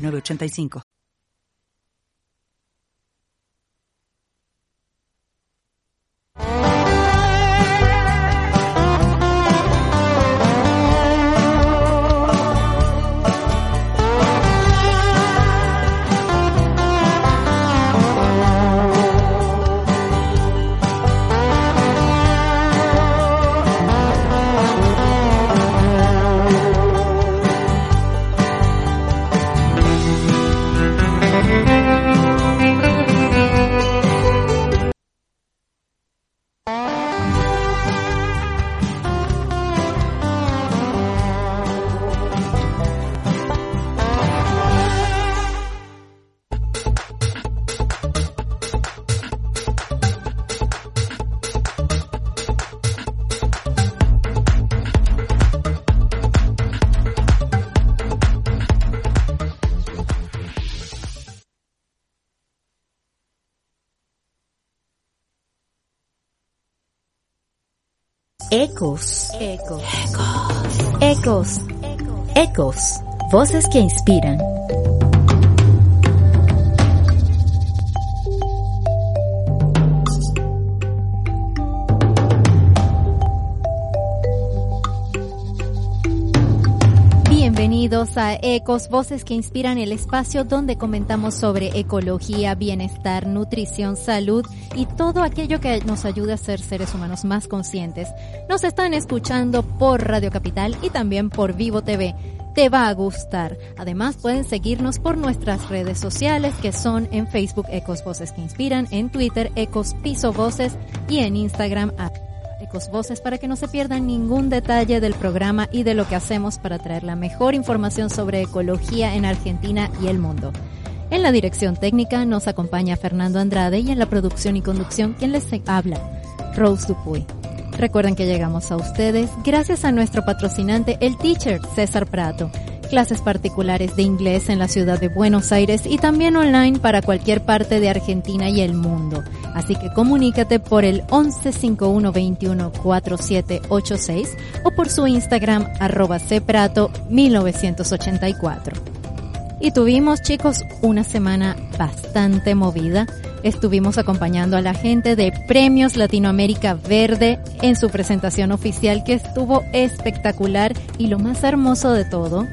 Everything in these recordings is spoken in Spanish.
906985. Ecos. Ecos. Ecos. Ecos. Voces que inspiran. A Ecos, voces que inspiran el espacio donde comentamos sobre ecología, bienestar, nutrición, salud y todo aquello que nos ayude a ser seres humanos más conscientes. Nos están escuchando por Radio Capital y también por Vivo TV. Te va a gustar. Además pueden seguirnos por nuestras redes sociales que son en Facebook Ecos Voces que Inspiran, en Twitter Ecos Piso Voces y en Instagram Voces para que no se pierdan ningún detalle del programa y de lo que hacemos para traer la mejor información sobre ecología en Argentina y el mundo. En la dirección técnica nos acompaña Fernando Andrade y en la producción y conducción quien les habla, Rose Dupuy. Recuerden que llegamos a ustedes gracias a nuestro patrocinante, el teacher César Prato. Clases particulares de inglés en la ciudad de Buenos Aires y también online para cualquier parte de Argentina y el mundo. Así que comunícate por el 1151214786 o por su Instagram arroba cprato 1984. Y tuvimos, chicos, una semana bastante movida. Estuvimos acompañando a la gente de Premios Latinoamérica Verde en su presentación oficial que estuvo espectacular y lo más hermoso de todo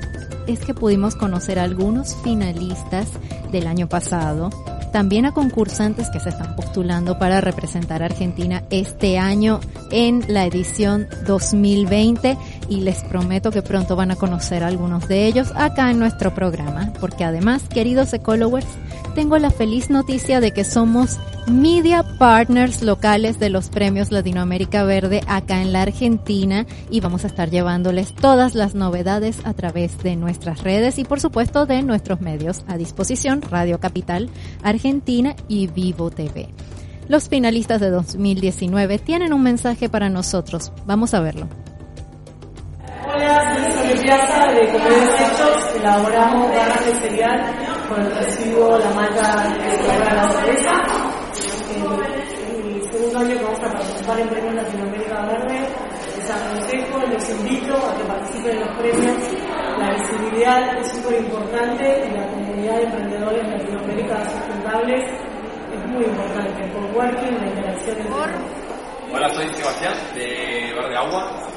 es que pudimos conocer a algunos finalistas del año pasado, también a concursantes que se están postulando para representar a Argentina este año en la edición 2020 y les prometo que pronto van a conocer a algunos de ellos acá en nuestro programa, porque además, queridos ecologers, tengo la feliz noticia de que somos media partners locales de los premios Latinoamérica Verde acá en la Argentina y vamos a estar llevándoles todas las novedades a través de nuestras redes y por supuesto de nuestros medios a disposición, Radio Capital Argentina y Vivo TV. Los finalistas de 2019 tienen un mensaje para nosotros. Vamos a verlo. Hola, soy Piazza de Comer Hechos. Elaboramos barras de cereal con el residuo, la mata se la cerveza. El segundo año que vamos a participar en Premios Latinoamérica Verde, les aconsejo, les invito a que participen en los premios. La visibilidad es súper importante y la comunidad de emprendedores de Latinoamérica sustentables es muy importante. Por working, la interacción Hola, soy Sebastián de Verde Agua.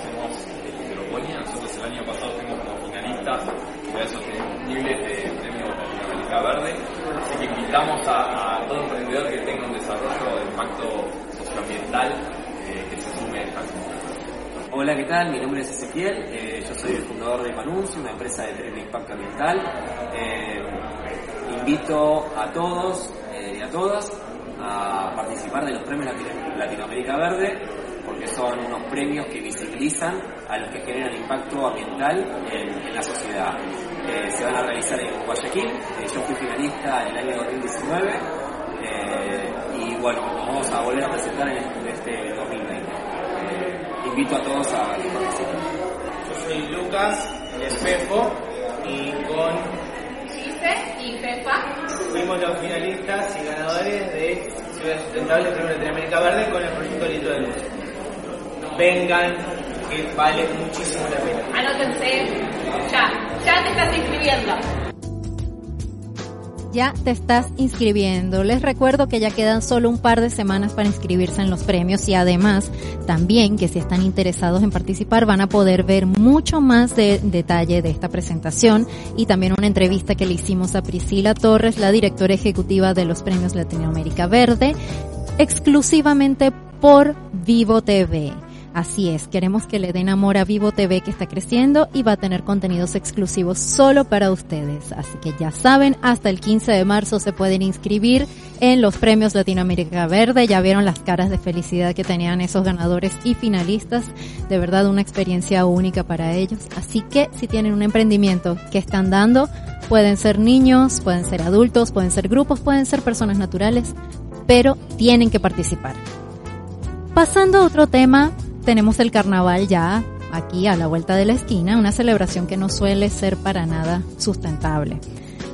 Nosotros el año pasado fuimos como finalistas de sostenibles de Premio Latinoamérica Verde. Así que invitamos a, a, todo emprendedor que tenga un desarrollo de impacto socioambiental eh, que se sume a esta Hola, ¿qué tal? Mi nombre es Ezequiel, eh, yo soy el fundador de Manuncio, una empresa de, de impacto ambiental. Eh, invito a todos y a todas a participar de los premios Latinoamérica Verde porque son unos premios que visibilizan a los que generan impacto ambiental en, en la sociedad. que se van a realizar en Guayaquil. Eh, yo fui finalista en el año 2019 eh, y bueno, nos vamos a volver a presentar en este 2020. invito a todos a que participen. Yo soy Lucas, el espejo, y con y Pepa fuimos los finalistas y ganadores de Ciudad Sustentable Premio Latinoamérica Verde con el proyecto Litro de Luz. Vengan, que vale muchísimo la pena. Anótense. Ya, ya te estás inscribiendo. Ya te estás inscribiendo. Les recuerdo que ya quedan solo un par de semanas para inscribirse en los premios y además también que si están interesados en participar van a poder ver mucho más de detalle de esta presentación y también una entrevista que le hicimos a Priscila Torres, la directora ejecutiva de los premios Latinoamérica Verde, exclusivamente por Vivo TV. Así es, queremos que le den amor a Vivo TV que está creciendo y va a tener contenidos exclusivos solo para ustedes. Así que ya saben, hasta el 15 de marzo se pueden inscribir en los premios Latinoamérica Verde. Ya vieron las caras de felicidad que tenían esos ganadores y finalistas. De verdad una experiencia única para ellos. Así que si tienen un emprendimiento que están dando, pueden ser niños, pueden ser adultos, pueden ser grupos, pueden ser personas naturales, pero tienen que participar. Pasando a otro tema, tenemos el carnaval ya aquí a la vuelta de la esquina, una celebración que no suele ser para nada sustentable.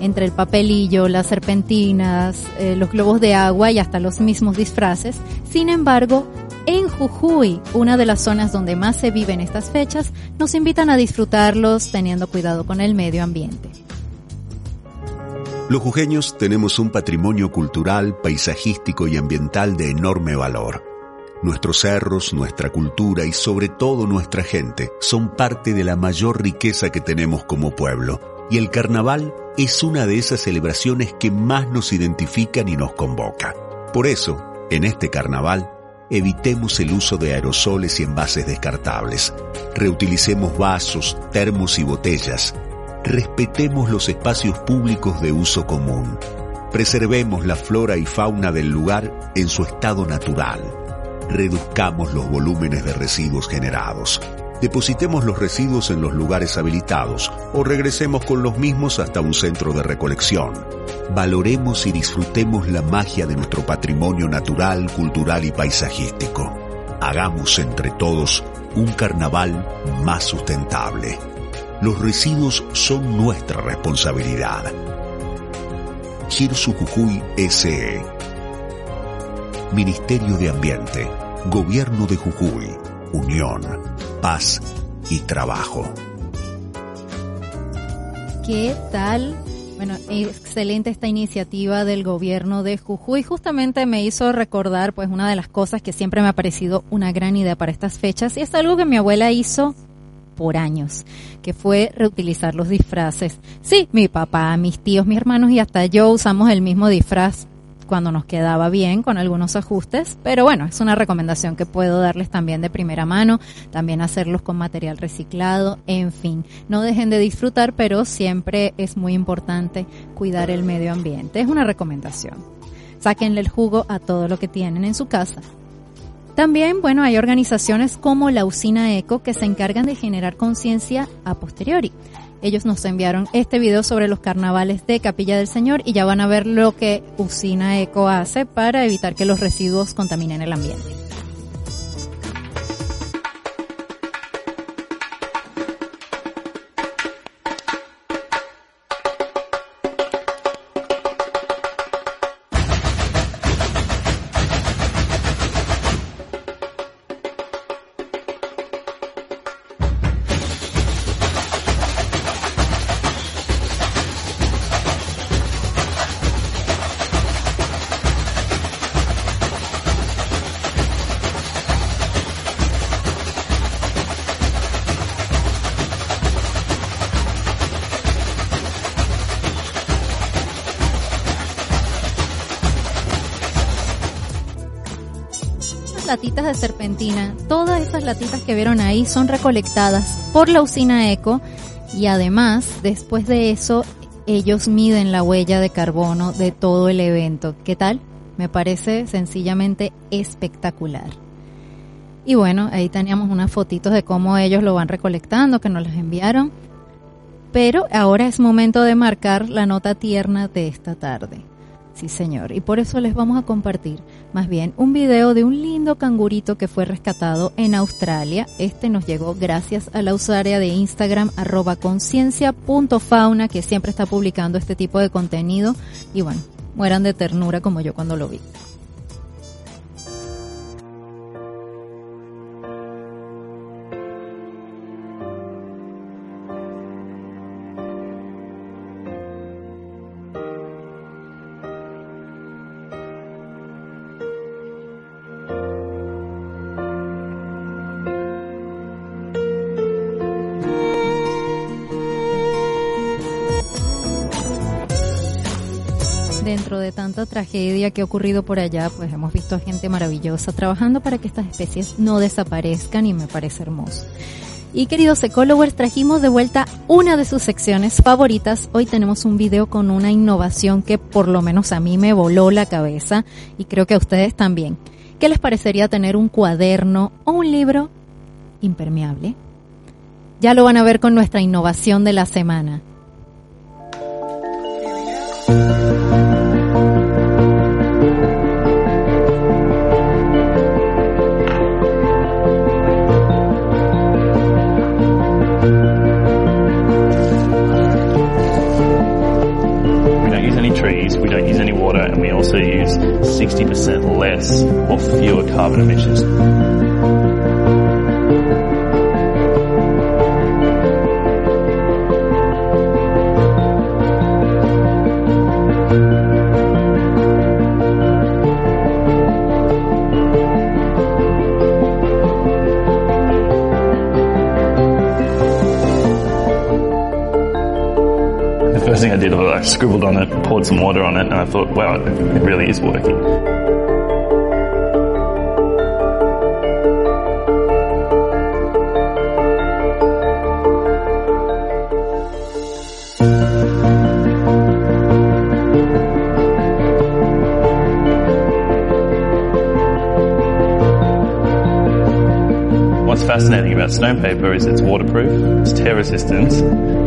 Entre el papelillo, las serpentinas, eh, los globos de agua y hasta los mismos disfraces. Sin embargo, en Jujuy, una de las zonas donde más se viven estas fechas, nos invitan a disfrutarlos teniendo cuidado con el medio ambiente. Los jujeños tenemos un patrimonio cultural, paisajístico y ambiental de enorme valor Nuestros cerros, nuestra cultura y sobre todo nuestra gente son parte de la mayor riqueza que tenemos como pueblo. Y el carnaval es una de esas celebraciones que más nos identifican y nos convoca. Por eso, en este carnaval, evitemos el uso de aerosoles y envases descartables. Reutilicemos vasos, termos y botellas. Respetemos los espacios públicos de uso común. Preservemos la flora y fauna del lugar en su estado natural reduzcamos los volúmenes de residuos generados. Depositemos los residuos en los lugares habilitados o regresemos con los mismos hasta un centro de recolección. Valoremos y disfrutemos la magia de nuestro patrimonio natural, cultural y paisajístico. Hagamos entre todos un carnaval más sustentable. Los residuos son nuestra responsabilidad. Girsu Jujuy SE Ministerio de Ambiente, Gobierno de Jujuy, Unión, Paz y Trabajo. ¿Qué tal? Bueno, excelente esta iniciativa del gobierno de Jujuy. Justamente me hizo recordar pues una de las cosas que siempre me ha parecido una gran idea para estas fechas y es algo que mi abuela hizo por años, que fue reutilizar los disfraces. Sí, mi papá, mis tíos, mis hermanos y hasta yo usamos el mismo disfraz cuando nos quedaba bien con algunos ajustes, pero bueno, es una recomendación que puedo darles también de primera mano, también hacerlos con material reciclado, en fin, no dejen de disfrutar, pero siempre es muy importante cuidar el medio ambiente, es una recomendación. Sáquenle el jugo a todo lo que tienen en su casa. También, bueno, hay organizaciones como la Usina Eco que se encargan de generar conciencia a posteriori ellos nos enviaron este video sobre los carnavales de Capilla del Señor y ya van a ver lo que Usina Eco hace para evitar que los residuos contaminen el ambiente. Esas latitas que vieron ahí son recolectadas por la usina Eco y además, después de eso, ellos miden la huella de carbono de todo el evento. ¿Qué tal? Me parece sencillamente espectacular. Y bueno, ahí teníamos unas fotitos de cómo ellos lo van recolectando, que nos las enviaron. Pero ahora es momento de marcar la nota tierna de esta tarde. Sí, señor. Y por eso les vamos a compartir más bien un video de un lindo cangurito que fue rescatado en Australia. Este nos llegó gracias a la usuaria de Instagram arroba conciencia.fauna que siempre está publicando este tipo de contenido. Y bueno, mueran de ternura como yo cuando lo vi. Dentro de tanta tragedia que ha ocurrido por allá, pues hemos visto a gente maravillosa trabajando para que estas especies no desaparezcan y me parece hermoso. Y queridos ecologers, trajimos de vuelta una de sus secciones favoritas. Hoy tenemos un video con una innovación que por lo menos a mí me voló la cabeza y creo que a ustedes también. ¿Qué les parecería tener un cuaderno o un libro impermeable? Ya lo van a ver con nuestra innovación de la semana. Scribbled on it, poured some water on it, and I thought, wow, it really is working. Fascinating about stone paper is it's waterproof, it's tear resistant,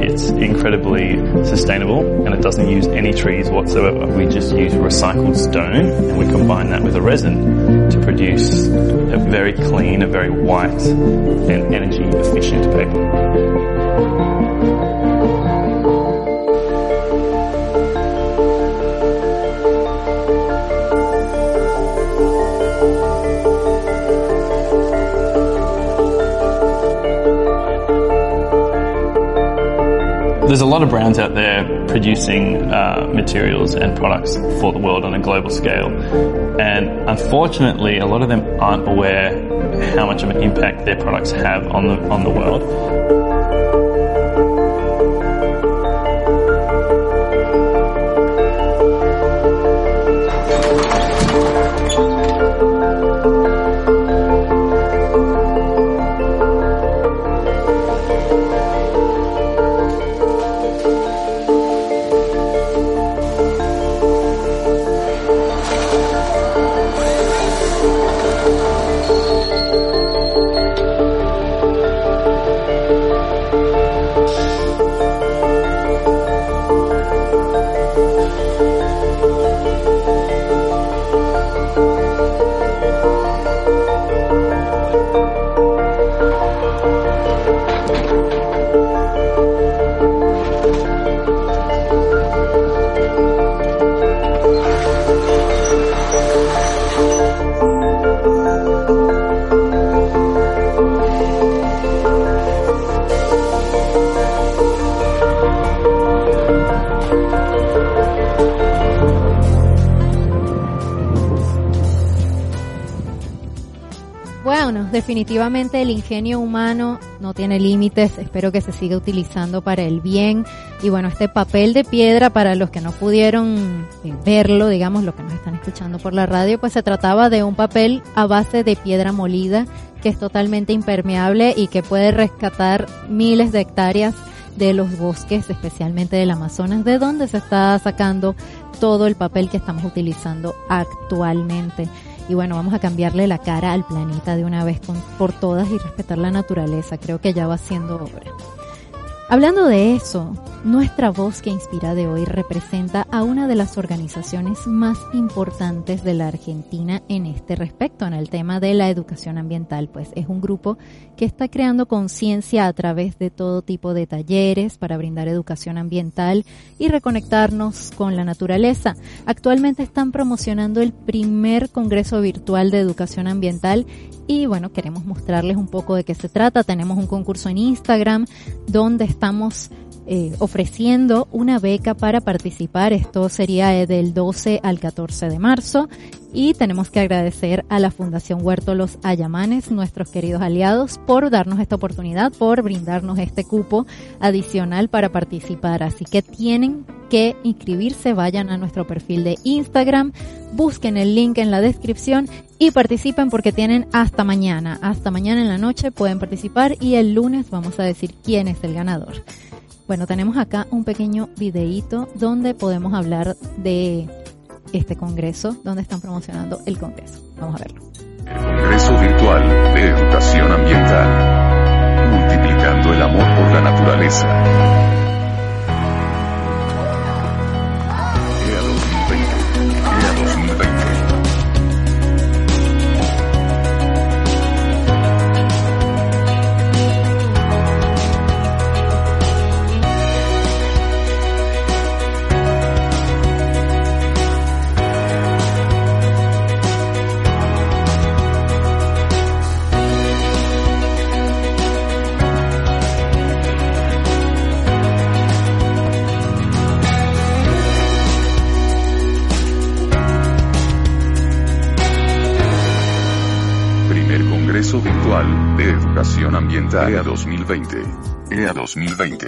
it's incredibly sustainable, and it doesn't use any trees whatsoever. We just use recycled stone and we combine that with a resin to produce a very clean, a very white and energy efficient paper. There's a lot of brands out there producing uh, materials and products for the world on a global scale. And unfortunately, a lot of them aren't aware how much of an impact their products have on the, on the world. Definitivamente el ingenio humano no tiene límites, espero que se siga utilizando para el bien. Y bueno, este papel de piedra, para los que no pudieron eh, verlo, digamos, los que nos están escuchando por la radio, pues se trataba de un papel a base de piedra molida, que es totalmente impermeable y que puede rescatar miles de hectáreas de los bosques, especialmente del Amazonas, de donde se está sacando todo el papel que estamos utilizando actualmente. Y bueno, vamos a cambiarle la cara al planeta de una vez por todas y respetar la naturaleza. Creo que ya va siendo obra. Hablando de eso, nuestra voz que inspira de hoy representa a una de las organizaciones más importantes de la Argentina en este respecto, en el tema de la educación ambiental, pues es un grupo que está creando conciencia a través de todo tipo de talleres para brindar educación ambiental y reconectarnos con la naturaleza. Actualmente están promocionando el primer Congreso Virtual de Educación Ambiental y bueno, queremos mostrarles un poco de qué se trata. Tenemos un concurso en Instagram donde estamos eh, ofreciendo una beca para participar. Esto sería eh, del 12 al 14 de marzo. Y tenemos que agradecer a la Fundación Huerto Los Ayamanes, nuestros queridos aliados, por darnos esta oportunidad, por brindarnos este cupo adicional para participar. Así que tienen que inscribirse, vayan a nuestro perfil de Instagram, busquen el link en la descripción y participen porque tienen hasta mañana. Hasta mañana en la noche pueden participar y el lunes vamos a decir quién es el ganador. Bueno, tenemos acá un pequeño videíto donde podemos hablar de este congreso, donde están promocionando el congreso. Vamos a verlo. El Congreso Virtual de Educación Ambiental. Multiplicando el amor por la naturaleza. Educación Ambiental EA 2020. EA 2020.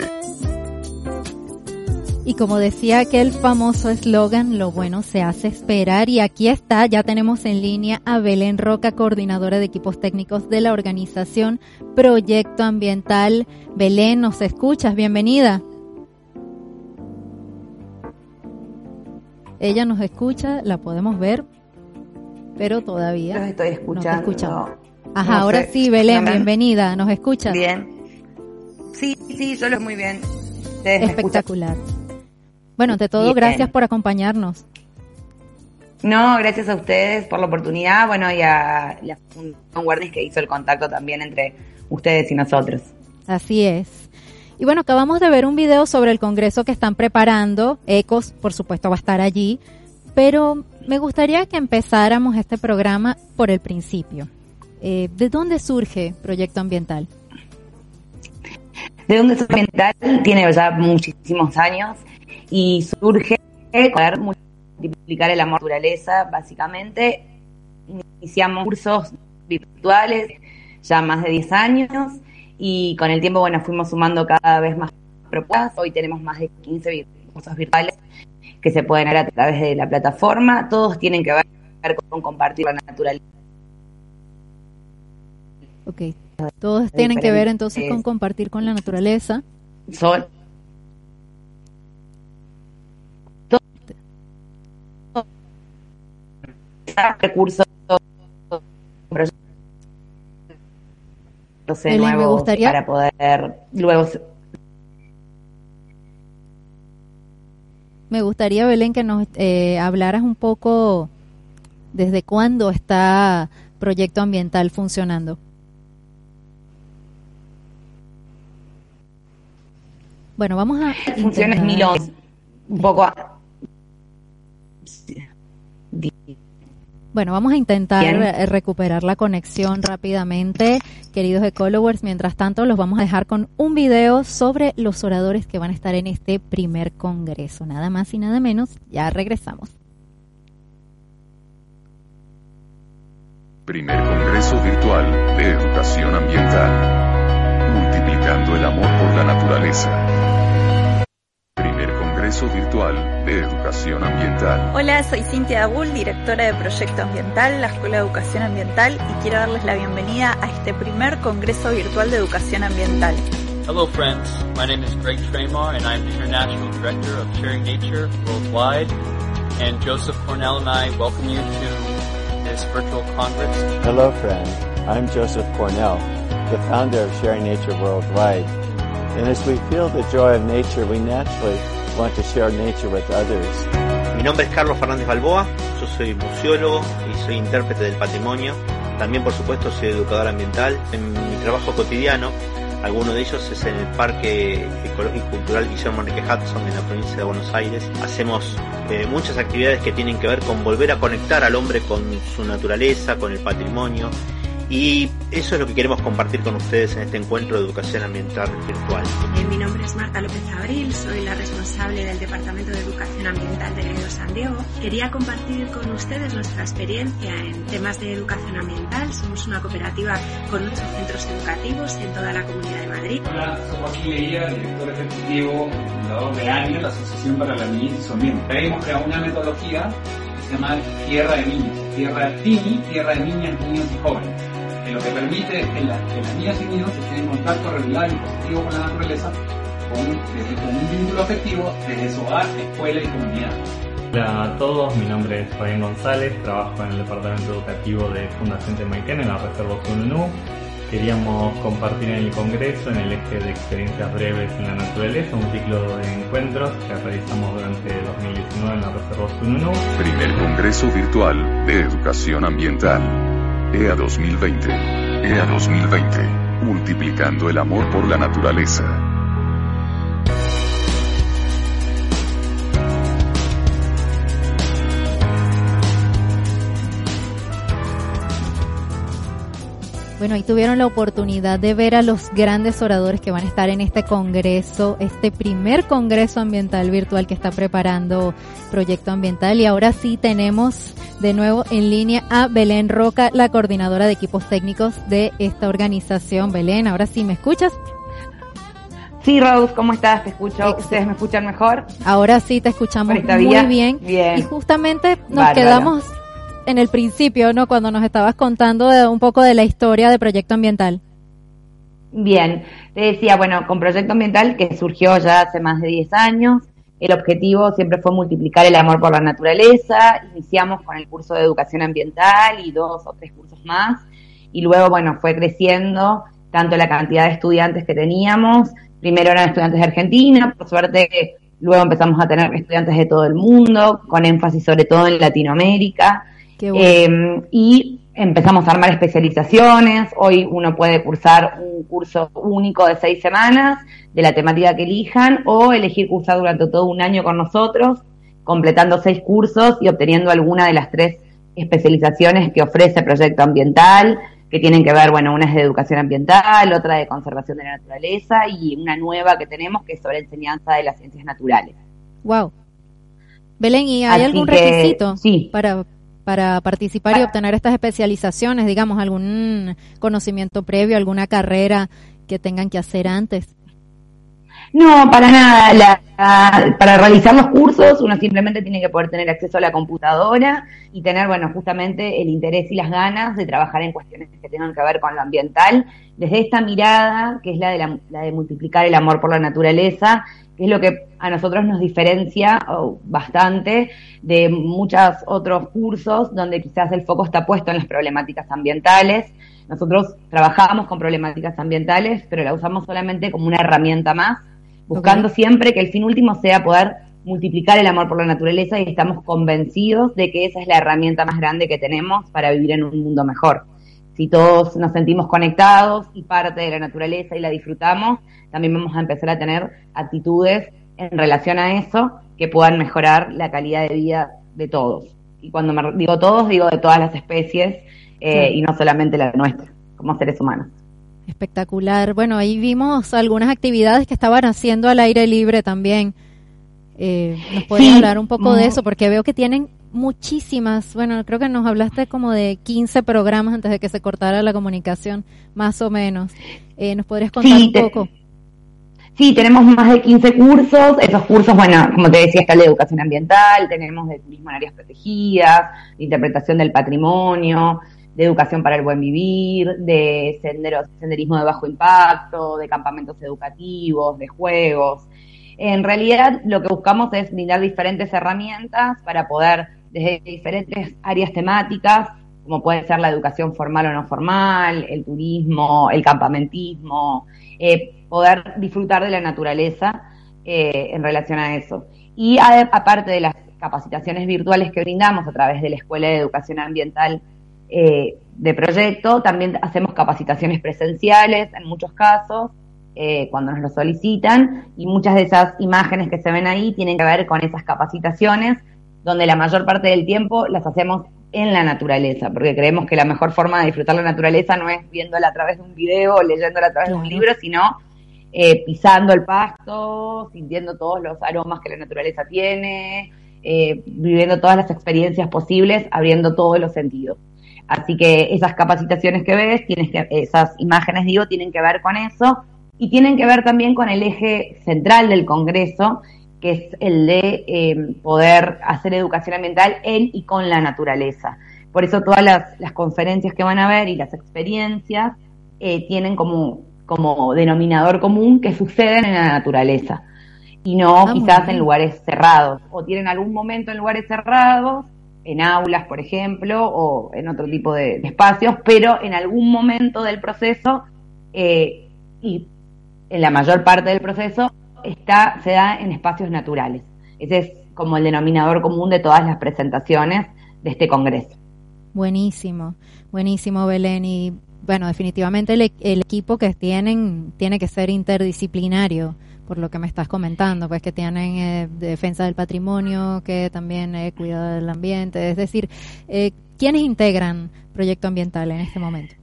Y como decía aquel famoso eslogan, lo bueno se hace esperar. Y aquí está, ya tenemos en línea a Belén Roca, coordinadora de equipos técnicos de la organización Proyecto Ambiental. Belén, ¿nos escuchas? Bienvenida. Ella nos escucha, la podemos ver, pero todavía Los estoy escuchando. No Ajá, ahora sí, Belén, bienvenida. ¿Nos escuchas? Bien. Sí, sí, yo lo muy bien. Espectacular. Bueno, ante todo, gracias por acompañarnos. No, gracias a ustedes por la oportunidad, bueno, y a la Fundación Guardis que hizo el contacto también entre ustedes y nosotros. Así es. Y bueno, acabamos de ver un video sobre el congreso que están preparando. Ecos, por supuesto, va a estar allí. Pero me gustaría que empezáramos este programa por el principio. Eh, ¿De dónde surge Proyecto Ambiental? De dónde surge Ambiental tiene ya muchísimos años y surge para multiplicar el amor a la naturaleza, básicamente. Iniciamos cursos virtuales ya más de 10 años y con el tiempo, bueno, fuimos sumando cada vez más propuestas. Hoy tenemos más de 15 cursos virtuales que se pueden ver a través de la plataforma. Todos tienen que ver con compartir la naturaleza Ok. Todos tienen que ver entonces con compartir con la naturaleza. Son recursos me gustaría para poder luego me gustaría Belén que nos eh, hablaras un poco desde cuándo está proyecto ambiental funcionando Bueno, vamos a. Funciona en Un poco. Bueno, vamos a intentar eh, recuperar la conexión rápidamente, queridos ecologers. Mientras tanto, los vamos a dejar con un video sobre los oradores que van a estar en este primer congreso. Nada más y nada menos. Ya regresamos. Primer Congreso Virtual de Educación Ambiental. Multiplicando el amor por la naturaleza. Congreso Virtual de Educación Ambiental. Hola, soy Cintia Abul, directora de Proyecto Ambiental, la Escuela de Educación Ambiental, y quiero darles la bienvenida a este primer Congreso Virtual de Educación Ambiental. Hello, friends. My name is Greg Tremar, and I'm the International Director of Sharing Nature Worldwide. And Joseph Cornell and I welcome you to this virtual congress. Hello, friends. I'm Joseph Cornell, the founder of Sharing Nature Worldwide And as we feel the joy of nature, we naturally want. Mi nombre es Carlos Fernández Balboa, yo soy museólogo y soy intérprete del patrimonio. También, por supuesto, soy educador ambiental. En mi trabajo cotidiano, alguno de ellos es en el Parque Ecológico y Cultural Guillermo Enrique Hudson en la provincia de Buenos Aires. Hacemos eh, muchas actividades que tienen que ver con volver a conectar al hombre con su naturaleza, con el patrimonio y eso es lo que queremos compartir con ustedes en este encuentro de educación ambiental virtual. Eh, mi nombre es Marta López Abril, soy la responsable del Departamento de Educación Ambiental de Gredo San Diego. Quería compartir con ustedes nuestra experiencia en temas de educación ambiental. Somos una cooperativa con ocho centros educativos en toda la Comunidad de Madrid. Hola, soy Joaquín Leía, director ejecutivo, fundador de ANIO, la Asociación para la Niñez y su Ambiente. Hemos creado una metodología que se llama Tierra de Niños, Tierra TINI, Tierra de Niñas, Niños y Jóvenes lo que permite es que, la, que las niñas y niños estén en contacto regular y positivo con la naturaleza con, desde, con un vínculo afectivo desde su hogar, escuela y comunidad. Hola a todos, mi nombre es Fabián González, trabajo en el Departamento Educativo de Fundación Temayquén en la Reserva Sununú. Queríamos compartir en el Congreso, en el eje de experiencias breves en la naturaleza, un ciclo de encuentros que realizamos durante 2019 en la Reserva Sununú. Primer Congreso Virtual de Educación Ambiental. EA 2020. EA 2020. Multiplicando el amor por la naturaleza. Bueno, y tuvieron la oportunidad de ver a los grandes oradores que van a estar en este congreso, este primer congreso ambiental virtual que está preparando Proyecto Ambiental. Y ahora sí tenemos de nuevo en línea a Belén Roca, la coordinadora de equipos técnicos de esta organización. Belén, ahora sí, ¿me escuchas? Sí, Rose, ¿cómo estás? Te escucho. ¿Ustedes me escuchan mejor? Ahora sí, te escuchamos muy bien. bien. Y justamente nos quedamos en el principio, ¿no? Cuando nos estabas contando de un poco de la historia de Proyecto Ambiental. Bien, te decía, bueno, con Proyecto Ambiental, que surgió ya hace más de 10 años, el objetivo siempre fue multiplicar el amor por la naturaleza. Iniciamos con el curso de educación ambiental y dos o tres cursos más. Y luego, bueno, fue creciendo tanto la cantidad de estudiantes que teníamos. Primero eran estudiantes de Argentina, por suerte luego empezamos a tener estudiantes de todo el mundo, con énfasis sobre todo en Latinoamérica. Eh, y empezamos a armar especializaciones. Hoy uno puede cursar un curso único de seis semanas de la temática que elijan o elegir cursar durante todo un año con nosotros, completando seis cursos y obteniendo alguna de las tres especializaciones que ofrece Proyecto Ambiental, que tienen que ver, bueno, una es de educación ambiental, otra de conservación de la naturaleza y una nueva que tenemos que es sobre enseñanza de las ciencias naturales. Wow. Belén, ¿y hay algún requisito para para participar y obtener estas especializaciones, digamos, algún conocimiento previo, alguna carrera que tengan que hacer antes? No, para nada. para realizar los cursos uno simplemente tiene que poder tener acceso a la computadora y tener, bueno, justamente el interés y las ganas de trabajar en cuestiones que tengan que ver con lo ambiental, desde esta mirada, que es la de, la de multiplicar el amor por la naturaleza es lo que a nosotros nos diferencia oh, bastante de muchos otros cursos donde quizás el foco está puesto en las problemáticas ambientales. Nosotros trabajamos con problemáticas ambientales, pero la usamos solamente como una herramienta más, buscando siempre que el fin último sea poder multiplicar el amor por la naturaleza y estamos convencidos de que esa es la herramienta más grande que tenemos para vivir en un mundo mejor. Si todos nos sentimos conectados y parte de la naturaleza y la disfrutamos, también vamos a empezar a tener actitudes en relación a eso que puedan mejorar la calidad de vida de todos. Y cuando me digo todos, digo de todas las especies eh, y no solamente la nuestra, como seres humanos. Espectacular. Bueno, ahí vimos algunas actividades que estaban haciendo al aire libre también. Eh, ¿Nos puedes hablar un poco de eso? Porque veo que tienen muchísimas, bueno, creo que nos hablaste como de 15 programas antes de que se cortara la comunicación, más o menos. Eh, ¿Nos podrías contar un poco? Sí, tenemos más de 15 cursos. Esos cursos, bueno, como te decía, está de educación ambiental, tenemos de turismo en áreas protegidas, de interpretación del patrimonio, de educación para el buen vivir, de senderos, senderismo de bajo impacto, de campamentos educativos, de juegos. En realidad, lo que buscamos es brindar diferentes herramientas para poder, desde diferentes áreas temáticas, como puede ser la educación formal o no formal, el turismo, el campamentismo, eh, poder disfrutar de la naturaleza eh, en relación a eso. Y aparte de las capacitaciones virtuales que brindamos a través de la Escuela de Educación Ambiental eh, de proyecto, también hacemos capacitaciones presenciales en muchos casos, eh, cuando nos lo solicitan, y muchas de esas imágenes que se ven ahí tienen que ver con esas capacitaciones, donde la mayor parte del tiempo las hacemos en la naturaleza, porque creemos que la mejor forma de disfrutar la naturaleza no es viéndola a través de un video o leyéndola a través de un libro, sino eh, pisando el pasto, sintiendo todos los aromas que la naturaleza tiene, eh, viviendo todas las experiencias posibles, abriendo todos los sentidos. Así que esas capacitaciones que ves, tienes que, esas imágenes, digo, tienen que ver con eso y tienen que ver también con el eje central del Congreso, que es el de eh, poder hacer educación ambiental en y con la naturaleza. Por eso todas las, conferencias que van a ver y las experiencias eh, tienen como, como denominador común que suceden en la naturaleza. Y no ah, quizás en lugares cerrados. O tienen algún momento en lugares cerrados en aulas, por ejemplo, o en otro tipo de, espacios, pero en algún momento del proceso eh, y en la mayor parte del proceso está, se da en espacios naturales. Ese es como el denominador común de todas las presentaciones de este Congreso. Buenísimo, buenísimo Belén. Y bueno, definitivamente el, el equipo que tienen tiene que ser interdisciplinario por lo que me estás comentando, pues que tienen eh, defensa del patrimonio, que también eh, cuidado del ambiente, es decir, eh, ¿quiénes integran Proyecto Ambiental en este momento?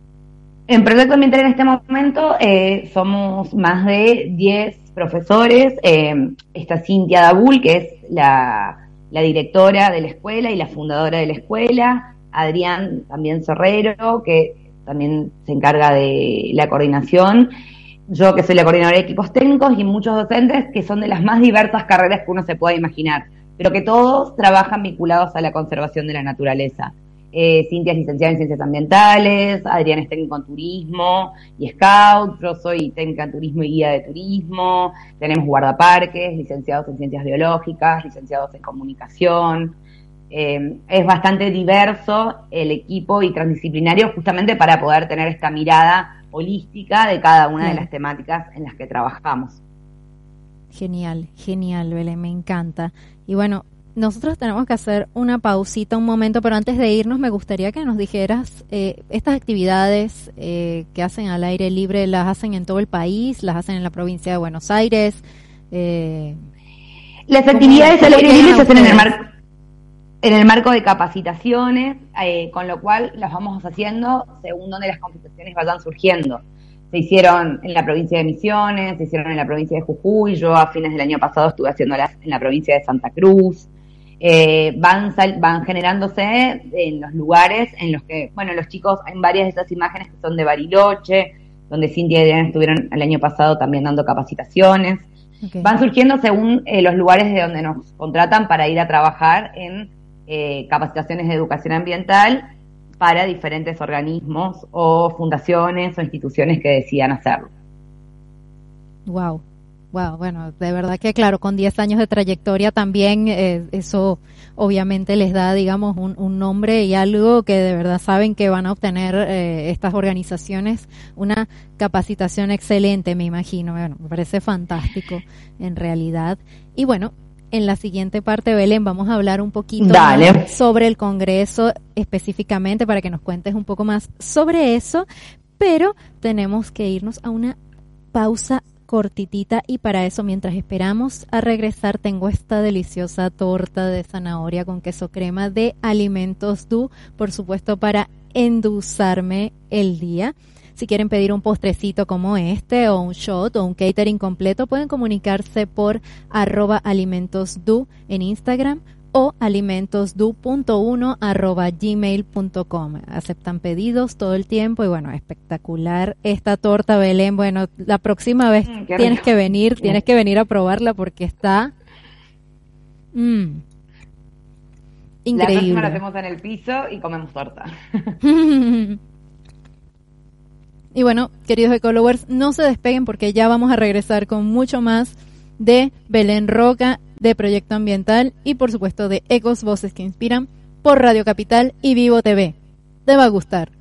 En Proyecto Ambiental en este momento eh, somos más de 10 profesores, está Cintia Dabul, que es la directora de la escuela y la fundadora de la escuela, Adrián también Sorrero, que también se encarga de la coordinación, yo que soy la coordinadora de equipos técnicos y muchos docentes que son de las más diversas carreras que uno se pueda imaginar, pero que todos trabajan vinculados a la conservación de la naturaleza. Eh, Cintia es licenciada en Ciencias Ambientales, Adrián es técnico en Turismo y Scout, yo soy técnica en Turismo y Guía de Turismo, tenemos guardaparques, licenciados en Ciencias Biológicas, licenciados en Comunicación. Eh, es bastante diverso el equipo y transdisciplinario justamente para poder tener esta mirada holística de cada una de las temáticas en las que trabajamos. Genial, genial, Belén, me encanta. Y bueno, nosotros tenemos que hacer una pausita un momento, pero antes de irnos me gustaría que nos dijeras, eh, estas actividades eh, que hacen al aire libre, ¿las hacen en todo el país? ¿Las hacen en la provincia de Buenos Aires? Eh, las actividades al aire libre se hacen en el marco en el marco de capacitaciones, eh, con lo cual las vamos haciendo según donde las capacitaciones vayan surgiendo. Se hicieron en la provincia de Misiones, se hicieron en la provincia de Jujuy, yo a fines del año pasado estuve haciéndolas en la provincia de Santa Cruz. Eh, van, van generándose en los lugares en los que, bueno, los chicos, en varias de esas imágenes que son de Bariloche, donde Cintia y Adrián estuvieron el año pasado también dando capacitaciones. Van surgiendo según eh, los lugares de donde nos contratan para ir a trabajar en eh, capacitaciones de educación ambiental para diferentes organismos o fundaciones o instituciones que decidan hacerlo. Wow, wow, bueno, de verdad que claro, con 10 años de trayectoria también eh, eso obviamente les da, digamos, un, nombre y algo que de verdad saben que van a obtener eh, estas organizaciones, una capacitación excelente, me imagino, bueno, me parece fantástico en realidad. Y bueno, en la siguiente parte, Belén, vamos a hablar un poquito sobre el Congreso específicamente para que nos cuentes un poco más sobre eso, pero tenemos que irnos a una pausa cortitita y para eso mientras esperamos a regresar tengo esta deliciosa torta de zanahoria con queso crema de Alimentos Du, por supuesto para endulzarme el día. Si quieren pedir un postrecito como este o un shot o un catering completo, pueden comunicarse por arroba alimentosdu en Instagram o alimentosdu.1 arroba gmail.com. Aceptan pedidos todo el tiempo y bueno, espectacular esta torta Belén. Bueno, la próxima vez mm, tienes que venir, tienes que venir a probarla porque está mm, increíble. La próxima la hacemos en el piso y comemos torta. Y bueno, queridos ecolowers, no se despeguen porque ya vamos a regresar con mucho más de Belén Roca, de Proyecto Ambiental y por supuesto de Ecos Voces que Inspiran por Radio Capital y Vivo TV. Te va a gustar.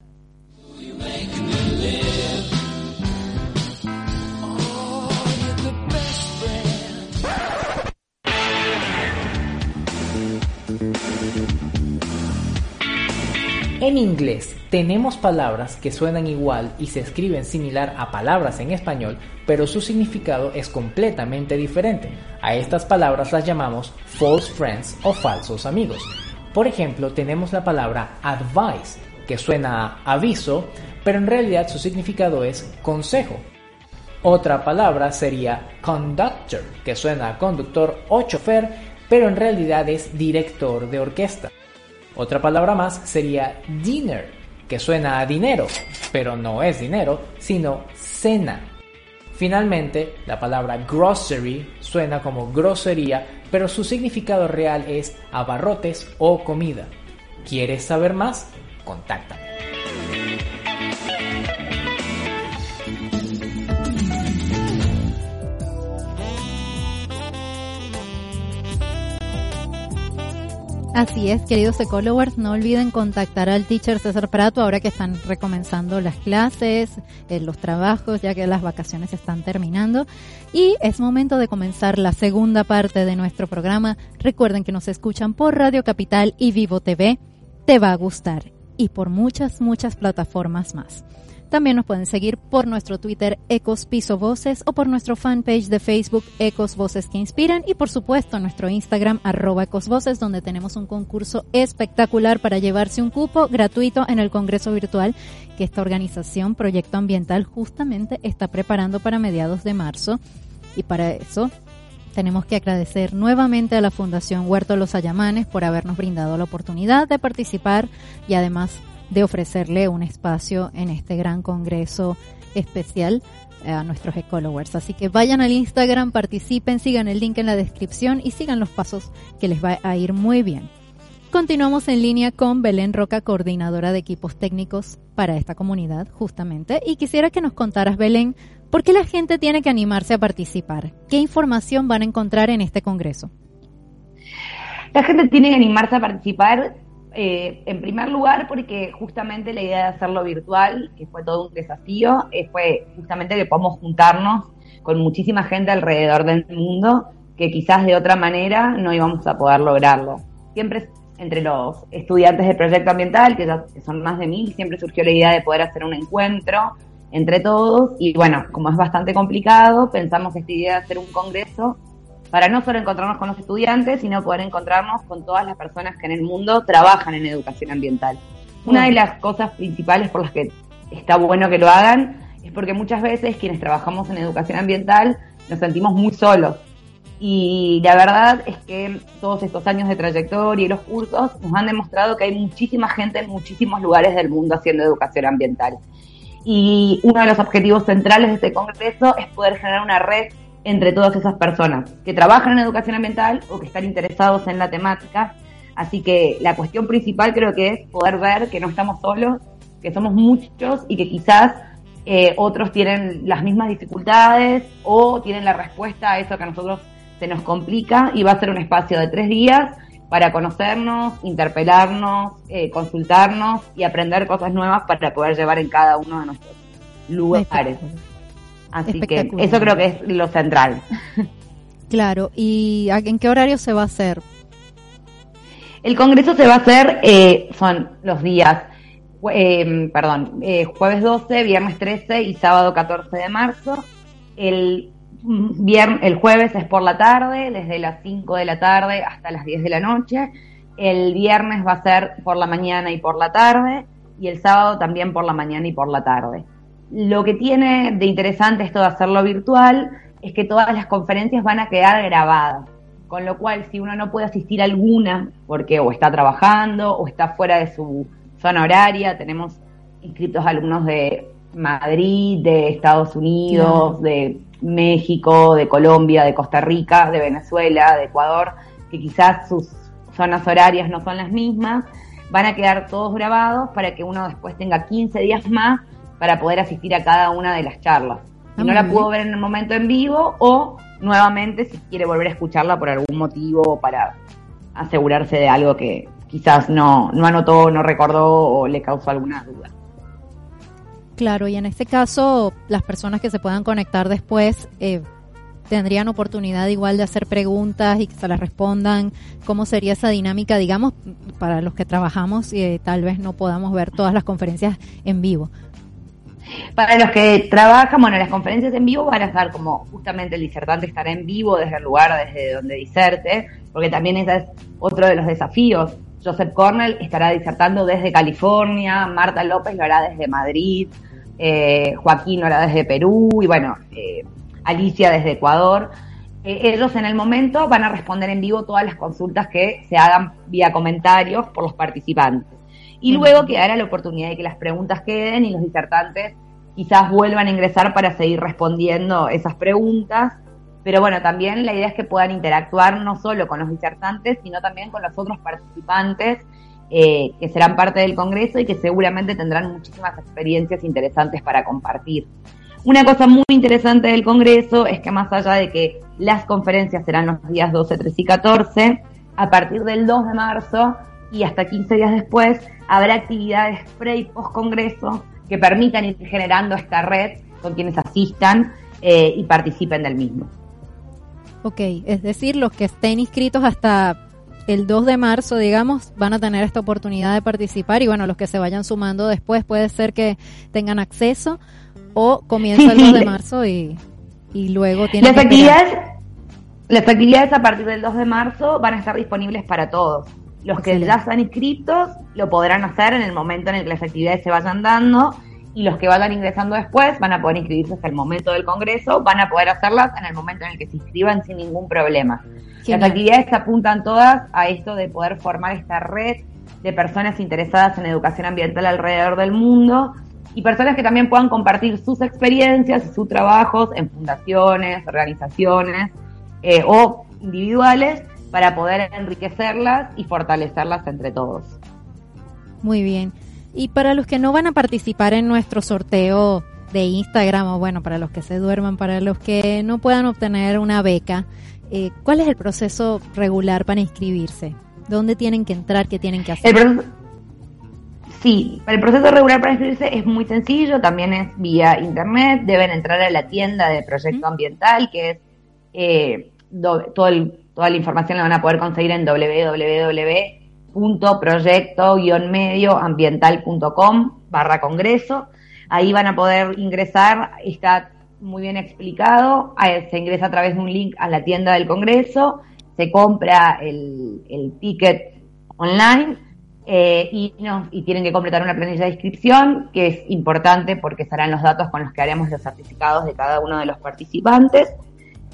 En inglés tenemos palabras que suenan igual y se escriben similar a palabras en español, pero su significado es completamente diferente. A estas palabras las llamamos false friends o falsos amigos. Por ejemplo, tenemos la palabra advice, que suena a aviso, pero en realidad su significado es consejo. Otra palabra sería conductor, que suena a conductor o chofer, pero en realidad es director de orquesta. Otra palabra más sería dinner, que suena a dinero, pero no es dinero, sino cena. Finalmente, la palabra grocery suena como grosería, pero su significado real es abarrotes o comida. ¿Quieres saber más? Contáctame. Así es, queridos ecologers, no olviden contactar al teacher César Prato ahora que están recomenzando las clases, eh, los trabajos, ya que las vacaciones están terminando. Y es momento de comenzar la segunda parte de nuestro programa. Recuerden que nos escuchan por Radio Capital y Vivo TV. Te va a gustar. Y por muchas, muchas plataformas más. También nos pueden seguir por nuestro Twitter Ecos Piso Voces o por nuestro fanpage de Facebook Ecos Voces que Inspiran y por supuesto nuestro Instagram arroba Ecos Voces donde tenemos un concurso espectacular para llevarse un cupo gratuito en el Congreso Virtual que esta organización Proyecto Ambiental justamente está preparando para mediados de marzo. Y para eso tenemos que agradecer nuevamente a la Fundación Huerto Los Ayamanes por habernos brindado la oportunidad de participar y además de ofrecerle un espacio en este gran congreso especial eh, a nuestros ecologers. Así que vayan al Instagram, participen, sigan el link en la descripción y sigan los pasos que les va a ir muy bien. Continuamos en línea con Belén Roca, coordinadora de equipos técnicos para esta comunidad, justamente. Y quisiera que nos contaras, Belén, ¿por qué la gente tiene que animarse a participar? ¿Qué información van a encontrar en este congreso? La gente tiene que animarse a participar eh, en primer lugar, porque justamente la idea de hacerlo virtual, que fue todo un desafío, eh, fue justamente que podamos juntarnos con muchísima gente alrededor del mundo que quizás de otra manera no íbamos a poder lograrlo. Siempre entre los estudiantes del proyecto ambiental, que, ya, son más de mil, siempre surgió la idea de poder hacer un encuentro entre todos y bueno, como es bastante complicado, pensamos esta idea de hacer un congreso para no solo encontrarnos con los estudiantes, sino poder encontrarnos con todas las personas que en el mundo trabajan en educación ambiental. Una de las cosas principales por las que está bueno que lo hagan es porque muchas veces quienes trabajamos en educación ambiental nos sentimos muy solos. Y la verdad es que todos estos años de trayectoria y los cursos nos han demostrado que hay muchísima gente en muchísimos lugares del mundo haciendo educación ambiental. Y uno de los objetivos centrales de este congreso es poder generar una red entre todas esas personas que trabajan en educación ambiental o que están interesados en la temática. Así que la cuestión principal creo que es poder ver que no estamos solos, que somos muchos y que quizás eh, otros tienen las mismas dificultades o tienen la respuesta a eso que a nosotros se nos complica y va a ser un espacio de tres días para conocernos, interpelarnos, eh, consultarnos y aprender cosas nuevas para poder llevar en cada uno de nuestros lugares. Así que eso creo que es lo central. Claro, ¿y en qué horario se va a hacer? El congreso se va a hacer, eh, son los días, eh, perdón, eh, jueves 12, viernes 13 y sábado 14 de marzo. El, viernes, el jueves es por la tarde, desde las 5 de la tarde hasta las 10 de la noche. El viernes va a ser por la mañana y por la tarde. Y el sábado también por la mañana y por la tarde. Lo que tiene de interesante esto de hacerlo virtual es que todas las conferencias van a quedar grabadas, con lo cual si uno no puede asistir a alguna porque o está trabajando o está fuera de su zona horaria, tenemos inscritos alumnos de Madrid, de Estados Unidos, de México, de Colombia, de Costa Rica, de Venezuela, de Ecuador, que quizás sus zonas horarias no son las mismas, van a quedar todos grabados para que uno después tenga 15 días más para poder asistir a cada una de las charlas. Si no la pudo ver en el momento en vivo o nuevamente si quiere volver a escucharla por algún motivo para asegurarse de algo que quizás no, no anotó, no recordó o le causó alguna duda. Claro, y en este caso las personas que se puedan conectar después eh, tendrían oportunidad igual de hacer preguntas y que se las respondan. ¿Cómo sería esa dinámica, digamos, para los que trabajamos y eh, tal vez no podamos ver todas las conferencias en vivo? Para los que trabajan, bueno, las conferencias en vivo van a estar como justamente el disertante estará en vivo desde el lugar desde donde diserte, porque también ese es otro de los desafíos. Joseph Cornell estará disertando desde California, Marta López lo hará desde Madrid, eh, Joaquín lo hará desde Perú y bueno, eh, Alicia desde Ecuador. Eh, ellos en el momento van a responder en vivo todas las consultas que se hagan vía comentarios por los participantes. Y luego quedará la oportunidad de que las preguntas queden y los disertantes quizás vuelvan a ingresar para seguir respondiendo esas preguntas. Pero bueno, también la idea es que puedan interactuar no solo con los disertantes, sino también con los otros participantes eh, que serán parte del Congreso y que seguramente tendrán muchísimas experiencias interesantes para compartir. Una cosa muy interesante del Congreso es que más allá de que las conferencias serán los días 12, 13 y 14, a partir del 2 de marzo y hasta 15 días después habrá actividades pre y post Congreso que permitan ir generando esta red con quienes asistan eh, y participen del mismo. Ok, es decir, los que estén inscritos hasta el 2 de marzo, digamos, van a tener esta oportunidad de participar y bueno, los que se vayan sumando después puede ser que tengan acceso o comienza el 2 de marzo y, y luego tienen las actividades las actividades a partir del 2 de marzo van a estar disponibles para todos. Los que ya están inscritos lo podrán hacer en el momento en el que las actividades se vayan dando y los que vayan ingresando después van a poder inscribirse hasta el momento del Congreso, van a poder hacerlas en el momento en el que se inscriban sin ningún problema. Las actividades se apuntan todas a esto de poder formar esta red de personas interesadas en educación ambiental alrededor del mundo y personas que también puedan compartir sus experiencias y sus trabajos en fundaciones, organizaciones eh, o individuales para poder enriquecerlas y fortalecerlas entre todos. Muy bien. Y para los que no van a participar en nuestro sorteo de Instagram, o bueno, para los que se duerman, para los que no puedan obtener una beca, eh, ¿cuál es el proceso regular para inscribirse? ¿Dónde tienen que entrar? ¿Qué tienen que hacer? El sí, el proceso regular para inscribirse es muy sencillo, también es vía internet, deben entrar a la tienda de Proyecto Ambiental, que es eh, todo el, toda la información la van a poder conseguir en www www.proyecto-medioambiental.com barra congreso. Ahí van a poder ingresar, está muy bien explicado, se ingresa a través de un link a la tienda del congreso, se compra el, ticket online eh, y, y tienen que completar una planilla de inscripción, que es importante porque serán los datos con los que haremos los certificados de cada uno de los participantes.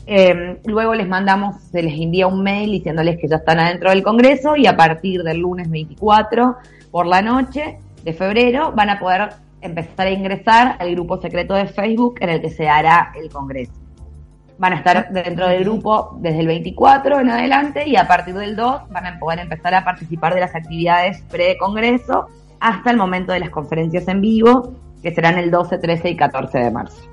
Eh, luego les mandamos, se les envía un mail diciéndoles que ya están adentro del Congreso y a partir del lunes 24 por la noche de febrero van a poder empezar a ingresar al grupo secreto de Facebook en el que se hará el Congreso. Van a estar dentro del grupo desde el 24 en adelante y a partir del 2 van a poder empezar a participar de las actividades pre-Congreso hasta el momento de las conferencias en vivo, que serán el 12, 13 y 14 de marzo.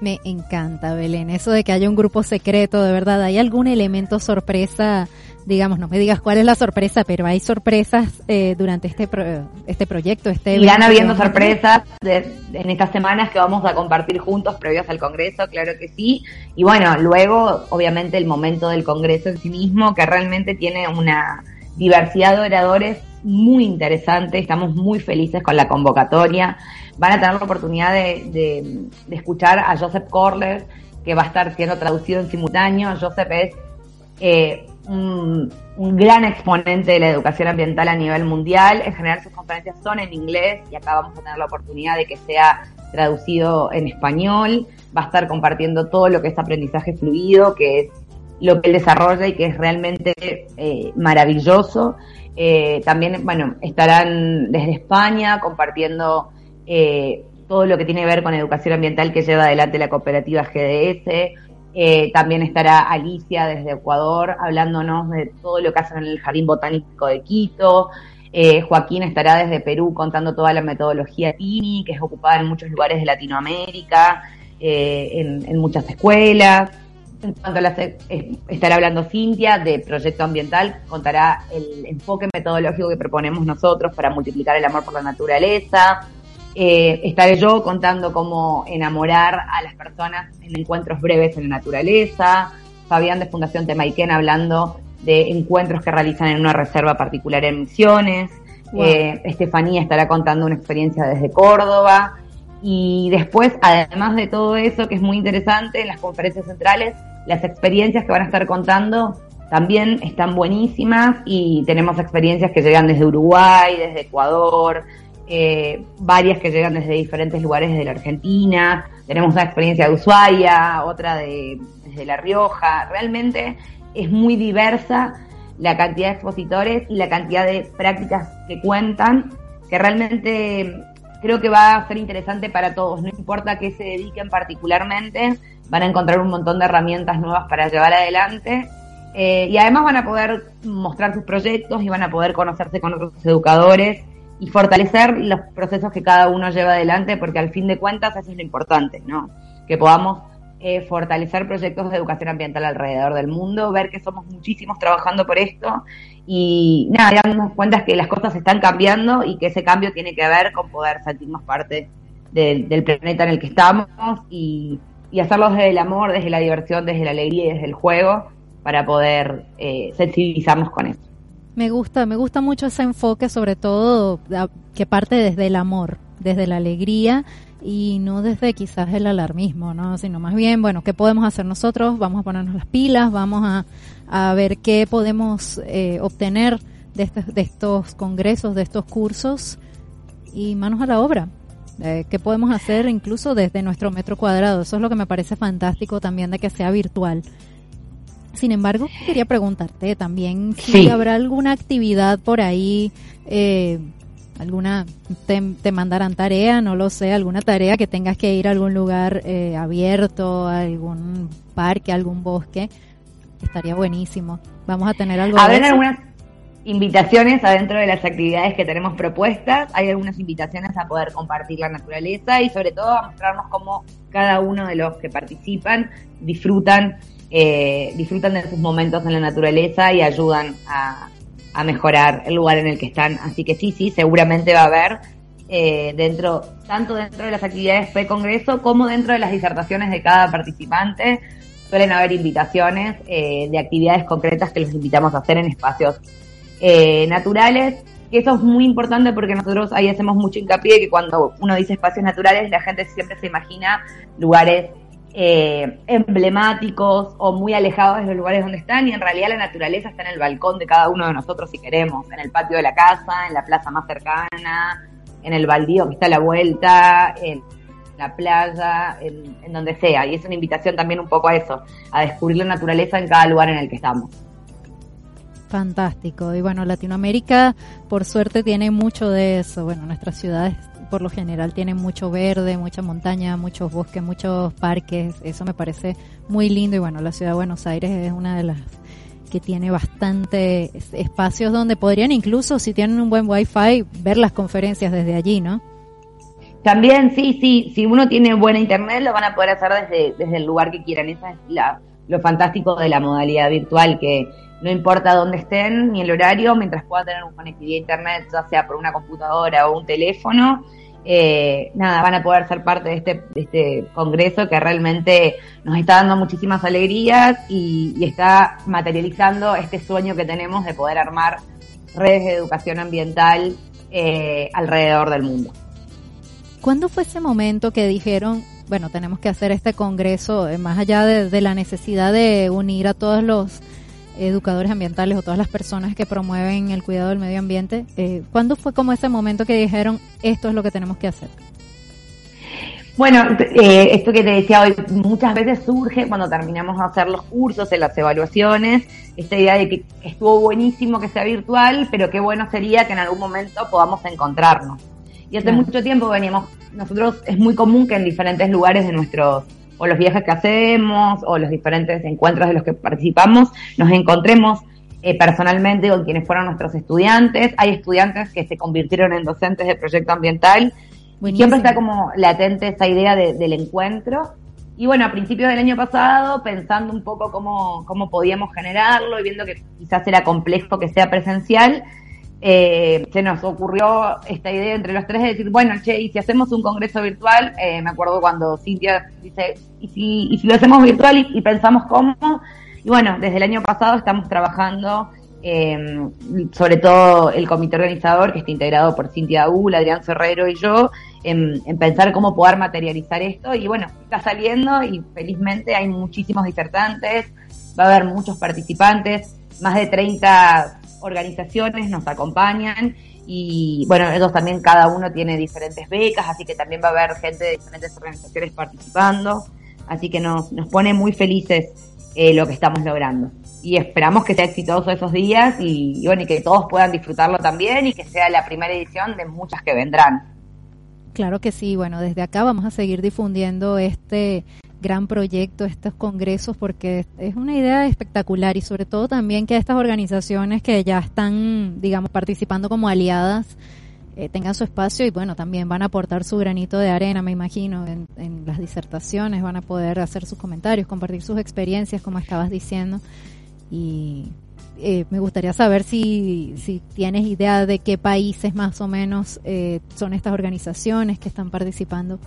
Me encanta, Belén. Eso de que haya un grupo secreto, de verdad, ¿hay algún elemento sorpresa? Digamos, no me digas cuál es la sorpresa, pero hay sorpresas eh, durante este este proyecto. Este Irán habiendo sorpresas en estas semanas que vamos a compartir juntos previos al Congreso, claro que sí. Y bueno, luego, obviamente, el momento del Congreso en sí mismo, que realmente tiene una diversidad de oradores muy interesante. Estamos muy felices con la convocatoria van a tener la oportunidad de, escuchar a Joseph Corler, que va a estar siendo traducido en simultáneo. Joseph es eh, un, gran exponente de la educación ambiental a nivel mundial. En general sus conferencias son en inglés y acá vamos a tener la oportunidad de que sea traducido en español. Va a estar compartiendo todo lo que es aprendizaje fluido, que es lo que él desarrolla y que es realmente eh, maravilloso. Eh, también, bueno, estarán desde España compartiendo eh, todo lo que tiene que ver con educación ambiental que lleva adelante la cooperativa GDS. Eh, también estará Alicia desde Ecuador hablándonos de todo lo que hacen en el Jardín Botánico de Quito. Joaquín estará desde Perú contando toda la metodología TINI, que es ocupada en muchos lugares de Latinoamérica, en, muchas escuelas. En cuanto a las, estará hablando Cintia de Proyecto Ambiental, contará el enfoque metodológico que proponemos nosotros para multiplicar el amor por la naturaleza. Eh, estaré yo contando cómo enamorar a las personas en encuentros breves en la naturaleza. Fabián de Fundación Temaiken hablando de encuentros que realizan en una reserva particular en Misiones. Eh, Estefanía estará contando una experiencia desde Córdoba. Y después, además de todo eso, que es muy interesante, en las conferencias centrales, las experiencias que van a estar contando también están buenísimas y tenemos experiencias que llegan desde Uruguay, desde Ecuador, eh, varias que llegan desde diferentes lugares de la Argentina. Tenemos una experiencia de Ushuaia, otra de, desde La Rioja. Realmente es muy diversa la cantidad de expositores y la cantidad de prácticas que cuentan, que realmente creo que va a ser interesante para todos, no importa qué se dediquen particularmente, van a encontrar un montón de herramientas nuevas para llevar adelante eh, y además van a poder mostrar sus proyectos y van a poder conocerse con otros educadores y fortalecer los procesos que cada uno lleva adelante, porque al fin de cuentas eso es lo importante, ¿no? Que podamos eh, fortalecer proyectos de educación ambiental alrededor del mundo, ver que somos muchísimos trabajando por esto y nada, darnos cuenta que las cosas están cambiando y que ese cambio tiene que ver con poder sentirnos parte del, planeta en el que estamos y, y hacerlo desde el amor, desde la diversión, desde la alegría y desde el juego para poder eh, sensibilizarnos con eso. Me gusta, me gusta mucho ese enfoque, sobre todo que parte desde el amor, desde la alegría y no desde quizás el alarmismo, ¿no? Sino más bien, bueno, ¿qué podemos hacer nosotros? Vamos a ponernos las pilas, vamos a, a ver qué podemos eh, obtener de, este, de estos congresos, de estos cursos y manos a la obra. Eh, ¿Qué podemos hacer incluso desde nuestro metro cuadrado? Eso es lo que me parece fantástico también de que sea virtual. Sin embargo, quería preguntarte también si habrá alguna actividad por ahí, eh, alguna, te, mandarán tarea, no lo sé, alguna tarea que tengas que ir a algún lugar eh, abierto, algún parque, algún bosque. Estaría buenísimo. Vamos a tener algo. Habrán algunas invitaciones adentro de las actividades que tenemos propuestas. Hay algunas invitaciones a poder compartir la naturaleza y sobre todo a mostrarnos cómo cada uno de los que participan disfrutan eh, disfrutan de sus momentos en la naturaleza y ayudan a, mejorar el lugar en el que están. Así que sí, sí, seguramente va a haber eh, dentro, tanto dentro de las actividades pre-congreso como dentro de las disertaciones de cada participante. Suelen haber invitaciones eh, de actividades concretas que los invitamos a hacer en espacios naturales. Y eso es muy importante porque nosotros ahí hacemos mucho hincapié que cuando uno dice espacios naturales, la gente siempre se imagina lugares eh, emblemáticos o muy alejados de los lugares donde están y en realidad la naturaleza está en el balcón de cada uno de nosotros si queremos, en el patio de la casa, en la plaza más cercana, en el baldío que está la vuelta, en la playa, en, donde sea. Y es una invitación también un poco a eso, a descubrir la naturaleza en cada lugar en el que estamos. Fantástico. Y bueno, Latinoamérica, por suerte, tiene mucho de eso. Bueno, nuestras ciudades por lo general tienen mucho verde, mucha montaña, muchos bosques, muchos parques. Eso me parece muy lindo y bueno, la ciudad de Buenos Aires es una de las que tiene bastante espacios donde podrían incluso, si tienen un buen wifi, ver las conferencias desde allí, ¿no? También, sí, sí, si uno tiene buena internet lo van a poder hacer desde, desde el lugar que quieran. Esa es la, lo fantástico de la modalidad virtual, que no importa dónde estén ni el horario, mientras puedan tener una conectividad a internet, ya sea por una computadora o un teléfono, eh, nada, van a poder ser parte de este, este congreso que realmente nos está dando muchísimas alegrías y, está materializando este sueño que tenemos de poder armar redes de educación ambiental eh, alrededor del mundo. ¿Cuándo fue ese momento que dijeron, bueno, tenemos que hacer este congreso, eh, más allá de la necesidad de unir a todos los educadores ambientales o todas las personas que promueven el cuidado del medio ambiente, eh, ¿cuándo fue como ese momento que dijeron esto es lo que tenemos que hacer? Bueno, eh, esto que te decía hoy, muchas veces surge cuando terminamos de hacer los cursos, en las evaluaciones, esta idea de que estuvo buenísimo que sea virtual, pero qué bueno sería que en algún momento podamos encontrarnos. Y hace mucho tiempo veníamos, nosotros es muy común que en diferentes lugares de nuestros o los viajes que hacemos o los diferentes encuentros de los que participamos, nos encontremos eh, personalmente con quienes fueron nuestros estudiantes. Hay estudiantes que se convirtieron en docentes de proyecto ambiental. Siempre está como latente esa idea del encuentro. Y bueno, a principios del año pasado, pensando un poco cómo, cómo podíamos generarlo y viendo que quizás era complejo que sea presencial, eh, se nos ocurrió esta idea entre los tres de decir, bueno, che, y si hacemos un congreso virtual, eh, me acuerdo cuando Cintia dice, ¿y si, lo hacemos virtual y, pensamos cómo? Y bueno, desde el año pasado estamos trabajando, eh, sobre todo el comité organizador, que está integrado por Cintia Ul, Adrián Ferrero y yo, en, en, pensar cómo poder materializar esto. Y bueno, está saliendo y felizmente hay muchísimos disertantes, va a haber muchos participantes, más de 30 organizaciones nos acompañan y bueno, ellos también cada uno tiene diferentes becas, así que también va a haber gente de diferentes organizaciones participando, así que nos, nos pone muy felices eh, lo que estamos logrando. Y esperamos que sea exitoso esos días y, y bueno, y que todos puedan disfrutarlo también y que sea la primera edición de muchas que vendrán. Claro que sí, bueno, desde acá vamos a seguir difundiendo este gran proyecto, estos congresos, porque es una idea espectacular y sobre todo también que estas organizaciones que ya están, digamos, participando como aliadas eh, tengan su espacio y bueno, también van a aportar su granito de arena, me imagino, en, en las disertaciones, van a poder hacer sus comentarios, compartir sus experiencias, como estabas diciendo. Y eh, me gustaría saber si, si tienes idea de qué países más o menos eh, son estas organizaciones que están participando.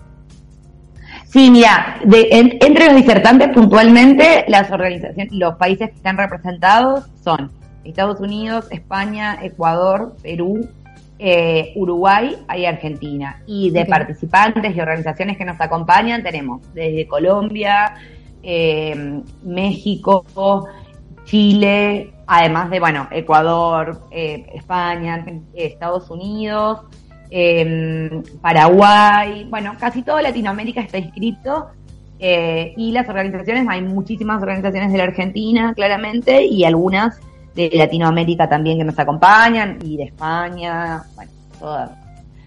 Sí, mira, de, entre los disertantes puntualmente, las organizaciones, los países que están representados son Estados Unidos, España, Ecuador, Perú, eh, Uruguay y Argentina. Y de participantes y organizaciones que nos acompañan tenemos desde Colombia, eh, México, Chile, además de, bueno, Ecuador, eh, España, Estados Unidos, eh, Paraguay, bueno, casi toda Latinoamérica está inscrito eh, y las organizaciones, hay muchísimas organizaciones de la Argentina, claramente, y algunas de Latinoamérica también que nos acompañan, y de España, bueno, todas,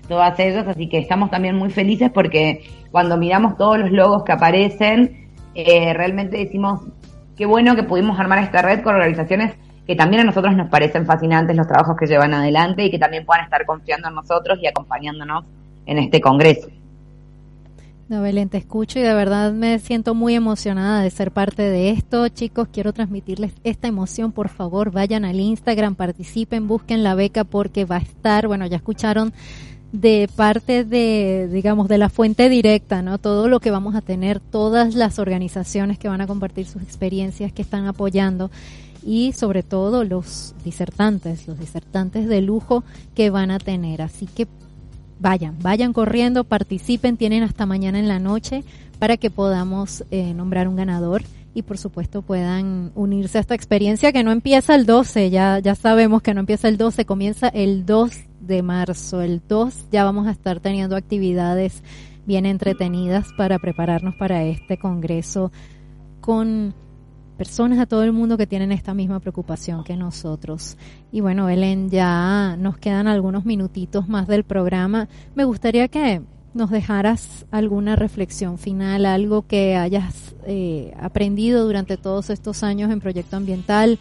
todas ellas, así que estamos también muy felices porque cuando miramos todos los logos que aparecen, eh, realmente decimos, qué bueno que pudimos armar esta red con organizaciones que también a nosotros nos parecen fascinantes los trabajos que llevan adelante y que también puedan estar confiando en nosotros y acompañándonos en este congreso. No, Belén, te escucho y de verdad me siento muy emocionada de ser parte de esto. Chicos, quiero transmitirles esta emoción. Por favor, vayan al Instagram, participen, busquen la beca porque va a estar, bueno, ya escucharon de parte de, digamos, de la fuente directa, ¿no? Todo lo que vamos a tener, todas las organizaciones que van a compartir sus experiencias, que están apoyando y sobre todo los disertantes, los disertantes de lujo que van a tener. Así que vayan, vayan corriendo, participen, tienen hasta mañana en la noche para que podamos eh, nombrar un ganador y por supuesto puedan unirse a esta experiencia que no empieza el 12, ya, ya sabemos que no empieza el 12, comienza el 2 de marzo. El 2 ya vamos a estar teniendo actividades bien entretenidas para prepararnos para este congreso con personas a todo el mundo que tienen esta misma preocupación que nosotros. Y bueno, Belén, ya nos quedan algunos minutitos más del programa. Me gustaría que nos dejaras alguna reflexión final, algo que hayas eh, aprendido durante todos estos años en Proyecto Ambiental,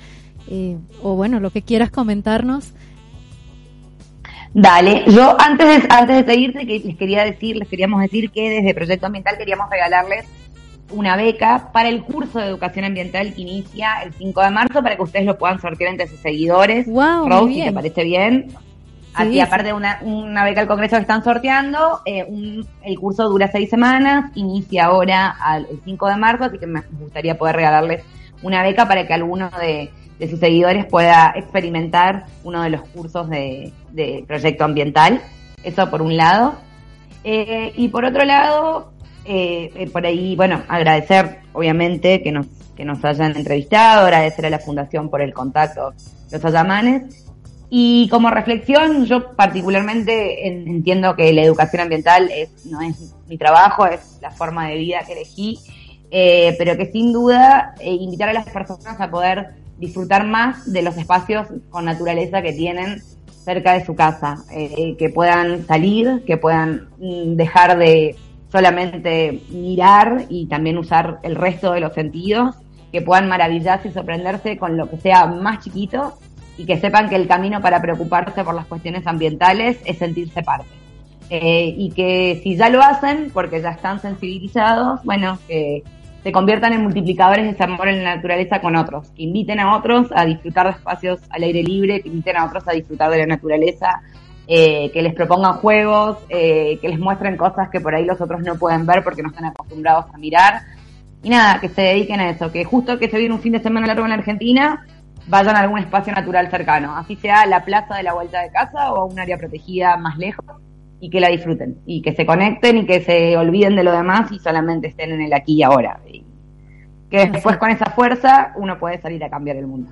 eh, o bueno, lo que quieras comentarnos. Dale, yo antes de, antes de seguirte les quería decir, les queríamos decir que desde Proyecto Ambiental queríamos regalarles una beca para el curso de educación ambiental que inicia el 5 de marzo para que ustedes lo puedan sortear entre sus seguidores. Wow, Rose, si te parece bien. Así, aparte de una, una, beca al Congreso que están sorteando, eh, el curso dura seis semanas, inicia ahora el 5 de marzo, así que me gustaría poder regalarles una beca para que alguno de, sus seguidores pueda experimentar uno de los cursos de, proyecto ambiental. Eso por un lado. Eh, y por otro lado, eh, eh, por ahí, bueno, agradecer, obviamente, que nos, que nos hayan entrevistado, agradecer a la Fundación por el contacto, los Ayamanes. Y como reflexión, yo particularmente entiendo que la educación ambiental es, no es mi trabajo, es la forma de vida que elegí, eh, pero que sin duda invitar a las personas a poder disfrutar más de los espacios con naturaleza que tienen cerca de su casa, que puedan salir, que puedan mm, dejar de solamente mirar y también usar el resto de los sentidos, que puedan maravillarse y sorprenderse con lo que sea más chiquito y que sepan que el camino para preocuparse por las cuestiones ambientales es sentirse parte. Eh, y que si ya lo hacen, porque ya están sensibilizados, bueno, que, se conviertan en multiplicadores de ese amor en la naturaleza con otros, que inviten a otros a disfrutar de espacios al aire libre, que inviten a otros a disfrutar de la naturaleza, eh, que les propongan juegos, eh, que les muestren cosas que por ahí los otros no pueden ver porque no están acostumbrados a mirar. Y nada, que se dediquen a eso, que justo que se viene un fin de semana largo en la Argentina, vayan a algún espacio natural cercano, así sea la plaza de la vuelta de casa o un área protegida más lejos y que la disfruten y que se conecten y que se olviden de lo demás y solamente estén en el aquí y ahora. Que después con esa fuerza uno puede salir a cambiar el mundo.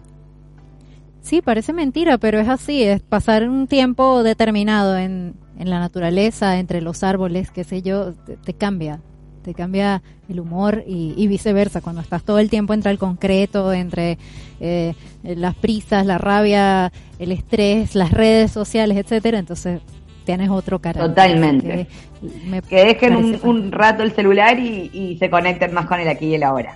Sí, parece mentira, pero es así, es pasar un tiempo determinado en, en la naturaleza, entre los árboles, qué sé yo, te, cambia, te cambia el humor y, viceversa, cuando estás todo el tiempo entre el concreto, entre eh, las prisas, la rabia, el estrés, las redes sociales, etcétera, entonces tienes otro carácter. Totalmente. Que, dejen un, rato el celular y, se conecten más con el aquí y el ahora.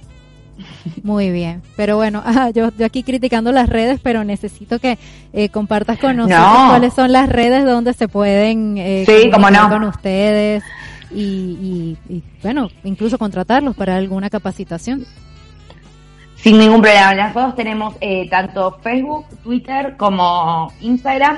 Muy bien, pero bueno, yo, yo aquí criticando las redes, pero necesito que eh, compartas con nosotros cuáles son las redes donde se pueden eh, sí, no. con ustedes y, bueno, incluso contratarlos para alguna capacitación. Sin ningún problema. Nosotros tenemos eh, tanto Facebook, Twitter como Instagram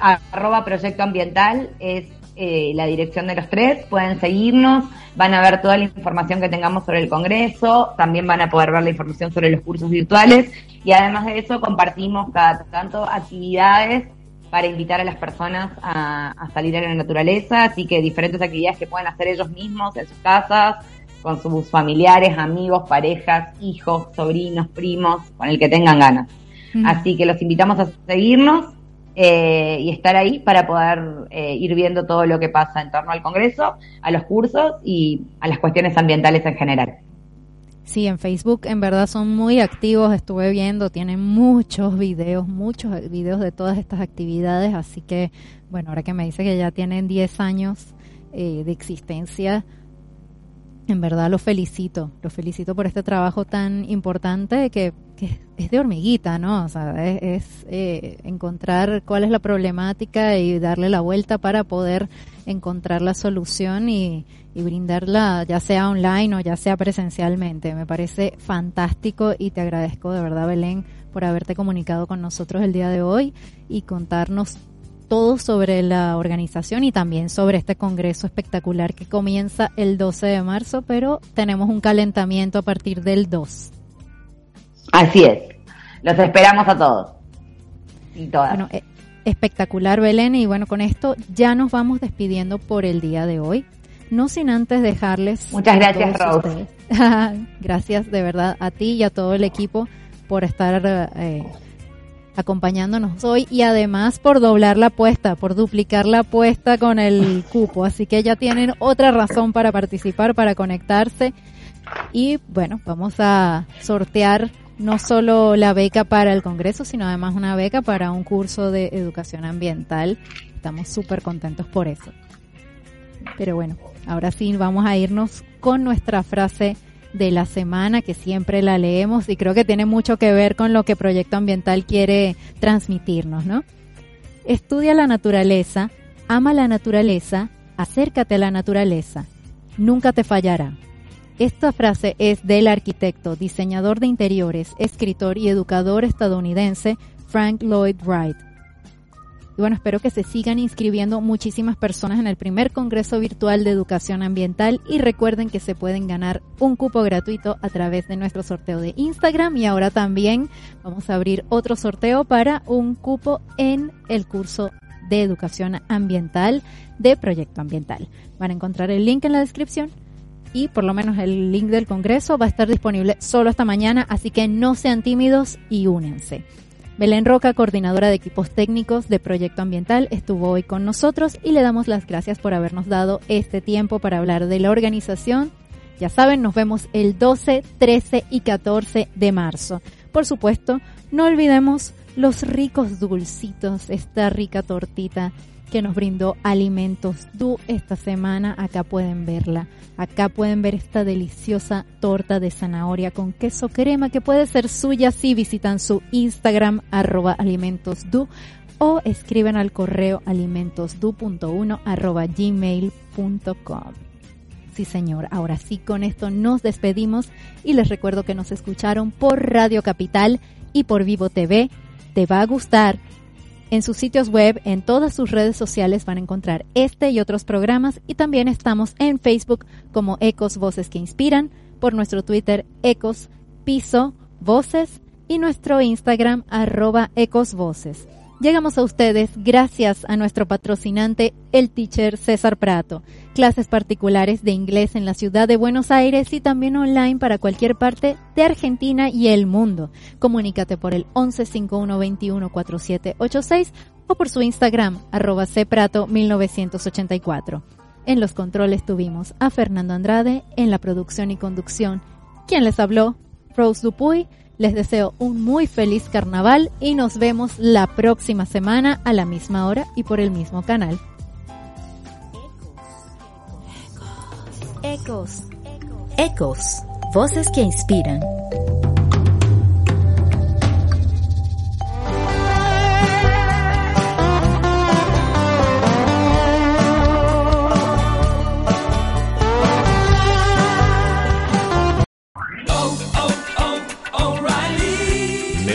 arroba proyecto ambiental es eh, la dirección de los tres, pueden seguirnos, van a ver toda la información que tengamos sobre el Congreso, también van a poder ver la información sobre los cursos virtuales y además de eso compartimos cada tanto actividades para invitar a las personas a, salir a la naturaleza, así que diferentes actividades que pueden hacer ellos mismos en sus casas, con sus familiares, amigos, parejas, hijos, sobrinos, primos, con el que tengan ganas. Así que los invitamos a seguirnos eh, y estar ahí para poder eh, ir viendo todo lo que pasa en torno al Congreso, a los cursos y a las cuestiones ambientales en general. Sí, en Facebook en verdad son muy activos, estuve viendo, tienen muchos videos, muchos videos de todas estas actividades, así que, bueno, ahora que me dice que ya tienen 10 años eh, de existencia, en verdad lo felicito, lo felicito por este trabajo tan importante que, es de hormiguita, ¿no? O sea, es, eh, encontrar cuál es la problemática y darle la vuelta para poder encontrar la solución y, y brindarla ya sea online o ya sea presencialmente. Me parece fantástico y te agradezco de verdad, Belén, por haberte comunicado con nosotros el día de hoy y contarnos todo sobre la organización y también sobre este congreso espectacular que comienza el 12 de marzo, pero tenemos un calentamiento a partir del 2. Así es. Los esperamos a todos. Y todas. Bueno, eh, espectacular, Belén. Y bueno, con esto ya nos vamos despidiendo por el día de hoy. No sin antes dejarles. Muchas gracias, Rose. gracias de verdad a ti y a todo el equipo por estar eh, acompañándonos hoy y además por doblar la apuesta, por duplicar la apuesta con el cupo. Así que ya tienen otra razón para participar, para conectarse. Y bueno, vamos a sortear no solo la beca para el Congreso, sino además una beca para un curso de educación ambiental. Estamos súper contentos por eso. Pero bueno, ahora sí vamos a irnos con nuestra frase de la semana, que siempre la leemos y creo que tiene mucho que ver con lo que Proyecto Ambiental quiere transmitirnos, ¿no? Estudia la naturaleza, ama la naturaleza, acércate a la naturaleza, nunca te fallará. Esta frase es del arquitecto, diseñador de interiores, escritor y educador estadounidense Frank Lloyd Wright. Y bueno, espero que se sigan inscribiendo muchísimas personas en el primer Congreso Virtual de Educación Ambiental y recuerden que se pueden ganar un cupo gratuito a través de nuestro sorteo de Instagram y ahora también vamos a abrir otro sorteo para un cupo en el curso de Educación Ambiental de Proyecto Ambiental. Van a encontrar el link en la descripción y por lo menos el link del Congreso va a estar disponible solo esta mañana, así que no sean tímidos y únense. Belén Roca, coordinadora de equipos técnicos de Proyecto Ambiental, estuvo hoy con nosotros y le damos las gracias por habernos dado este tiempo para hablar de la organización. Ya saben, nos vemos el 12, 13 y 14 de marzo. Por supuesto, no olvidemos los ricos dulcitos, esta rica tortita que nos brindó Alimentos Du esta semana. Acá pueden verla. Acá pueden ver esta deliciosa torta de zanahoria con queso crema que puede ser suya si visitan su Instagram arroba alimentosdu o escriben al correo alimentosdu.1 arroba gmail.com. Sí, señor. Ahora sí, con esto nos despedimos y les recuerdo que nos escucharon por Radio Capital y por Vivo TV. Te va a gustar. En sus sitios web, en todas sus redes sociales van a encontrar este y otros programas y también estamos en Facebook como Ecos Voces que Inspiran, por nuestro Twitter Ecos Piso Voces y nuestro Instagram arroba Ecos Voces. Llegamos a ustedes gracias a nuestro patrocinante, el teacher César Prato. Clases particulares de inglés en la ciudad de Buenos Aires y también online para cualquier parte de Argentina y el mundo. Comunícate por el 1151214786 o por su Instagram, arroba cprato1984. En los controles tuvimos a Fernando Andrade, en la producción y conducción. quien les habló? Rose Dupuy. Les deseo un muy feliz carnaval y nos vemos la próxima semana a la misma hora y por el mismo canal. Ecos. Ecos. Voces que inspiran.